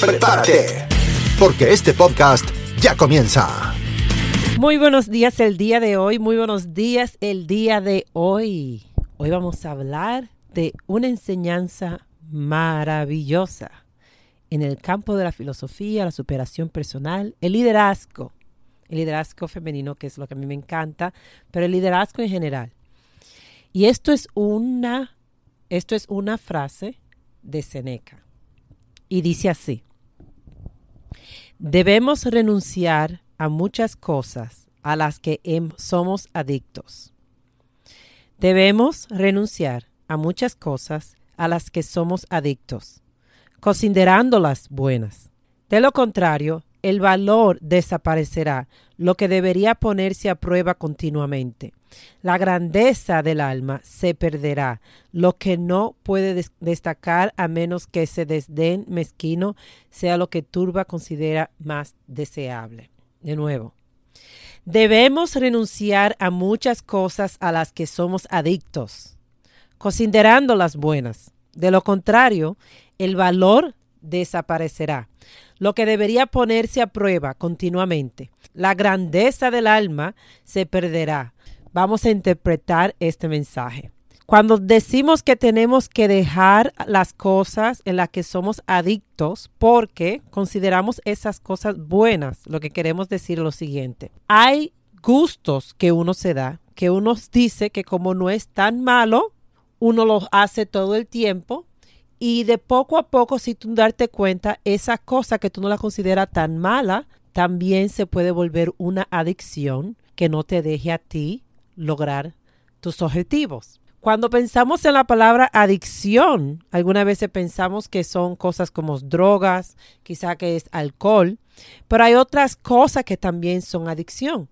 Prepárate, porque este podcast ya comienza. Muy buenos días el día de hoy, muy buenos días el día de hoy. Hoy vamos a hablar de una enseñanza maravillosa en el campo de la filosofía, la superación personal, el liderazgo, el liderazgo femenino, que es lo que a mí me encanta, pero el liderazgo en general. Y esto es una, esto es una frase de Seneca. Y dice así, debemos renunciar a muchas cosas a las que somos adictos. Debemos renunciar a muchas cosas a las que somos adictos, considerándolas buenas. De lo contrario, el valor desaparecerá, lo que debería ponerse a prueba continuamente. La grandeza del alma se perderá, lo que no puede destacar a menos que ese desdén mezquino sea lo que Turba considera más deseable. De nuevo, debemos renunciar a muchas cosas a las que somos adictos considerando las buenas. De lo contrario, el valor desaparecerá, lo que debería ponerse a prueba continuamente. La grandeza del alma se perderá. Vamos a interpretar este mensaje. Cuando decimos que tenemos que dejar las cosas en las que somos adictos porque consideramos esas cosas buenas, lo que queremos decir es lo siguiente. Hay gustos que uno se da, que uno dice que como no es tan malo, uno lo hace todo el tiempo y de poco a poco, si tú darte cuenta, esa cosa que tú no la consideras tan mala, también se puede volver una adicción que no te deje a ti lograr tus objetivos. Cuando pensamos en la palabra adicción, algunas veces pensamos que son cosas como drogas, quizá que es alcohol, pero hay otras cosas que también son adicción.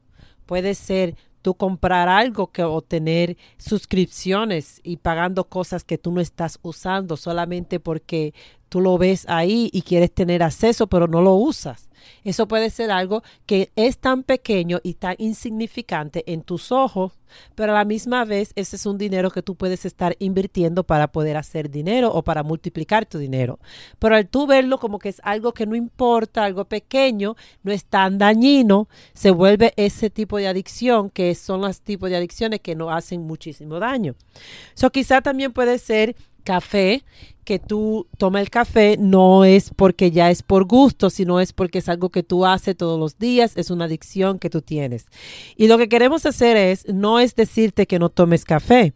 Puede ser tú comprar algo que o tener suscripciones y pagando cosas que tú no estás usando solamente porque tú lo ves ahí y quieres tener acceso pero no lo usas. Eso puede ser algo que es tan pequeño y tan insignificante en tus ojos, pero a la misma vez ese es un dinero que tú puedes estar invirtiendo para poder hacer dinero o para multiplicar tu dinero. Pero al tú verlo como que es algo que no importa, algo pequeño, no es tan dañino, se vuelve ese tipo de adicción que son los tipos de adicciones que no hacen muchísimo daño. Eso quizá también puede ser café, que tú tomas el café no es porque ya es por gusto, sino es porque es algo que tú haces todos los días, es una adicción que tú tienes. Y lo que queremos hacer es, no es decirte que no tomes café,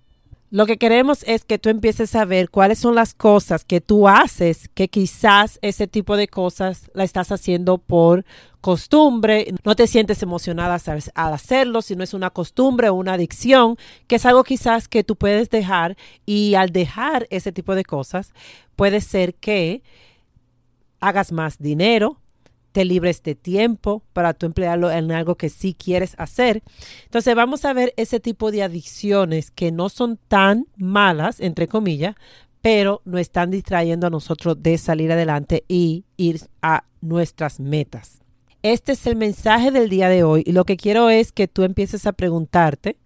lo que queremos es que tú empieces a ver cuáles son las cosas que tú haces, que quizás ese tipo de cosas la estás haciendo por costumbre, no te sientes emocionada al hacerlo, sino es una costumbre o una adicción, que es algo quizás que tú puedes dejar y al dejar ese tipo de cosas, puede ser que hagas más dinero, te libres de tiempo para tú emplearlo en algo que sí quieres hacer. Entonces vamos a ver ese tipo de adicciones que no son tan malas, entre comillas, pero nos están distrayendo a nosotros de salir adelante y ir a nuestras metas. Este es el mensaje del día de hoy y lo que quiero es que tú empieces a preguntarte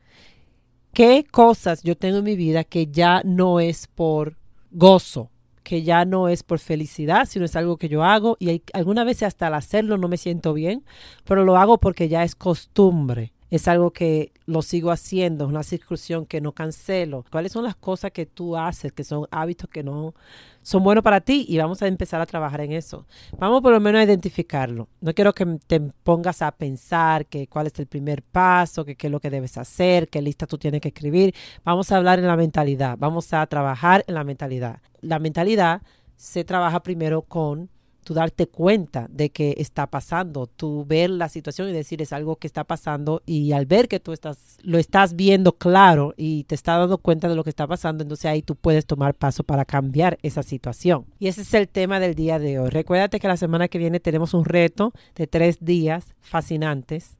qué cosas yo tengo en mi vida que ya no es por gozo, que ya no es por felicidad, sino es algo que yo hago y hay, algunas veces hasta al hacerlo no me siento bien, pero lo hago porque ya es costumbre. Es algo que lo sigo haciendo, es una circunstancia que no cancelo. ¿Cuáles son las cosas que tú haces, que son hábitos que no son buenos para ti? Y vamos a empezar a trabajar en eso. Vamos por lo menos a identificarlo. No quiero que te pongas a pensar que cuál es el primer paso, que qué es lo que debes hacer, qué lista tú tienes que escribir. Vamos a hablar en la mentalidad, vamos a trabajar en la mentalidad la mentalidad se trabaja primero con tú darte cuenta de que está pasando, tú ver la situación y decir es algo que está pasando y al ver que tú estás lo estás viendo claro y te estás dando cuenta de lo que está pasando, entonces ahí tú puedes tomar paso para cambiar esa situación. Y ese es el tema del día de hoy. Recuérdate que la semana que viene tenemos un reto de tres días fascinantes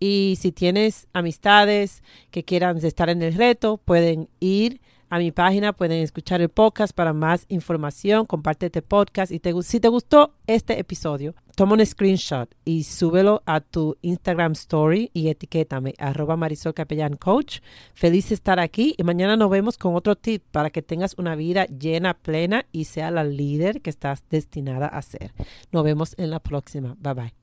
y si tienes amistades que quieran estar en el reto, pueden ir a mi página, pueden escuchar el podcast para más información, comparte este podcast y te, si te gustó este episodio, toma un screenshot y súbelo a tu Instagram story y etiquétame arroba Marisol Capellán Coach. Feliz de estar aquí y mañana nos vemos con otro tip para que tengas una vida llena, plena y sea la líder que estás destinada a ser. Nos vemos en la próxima. Bye bye.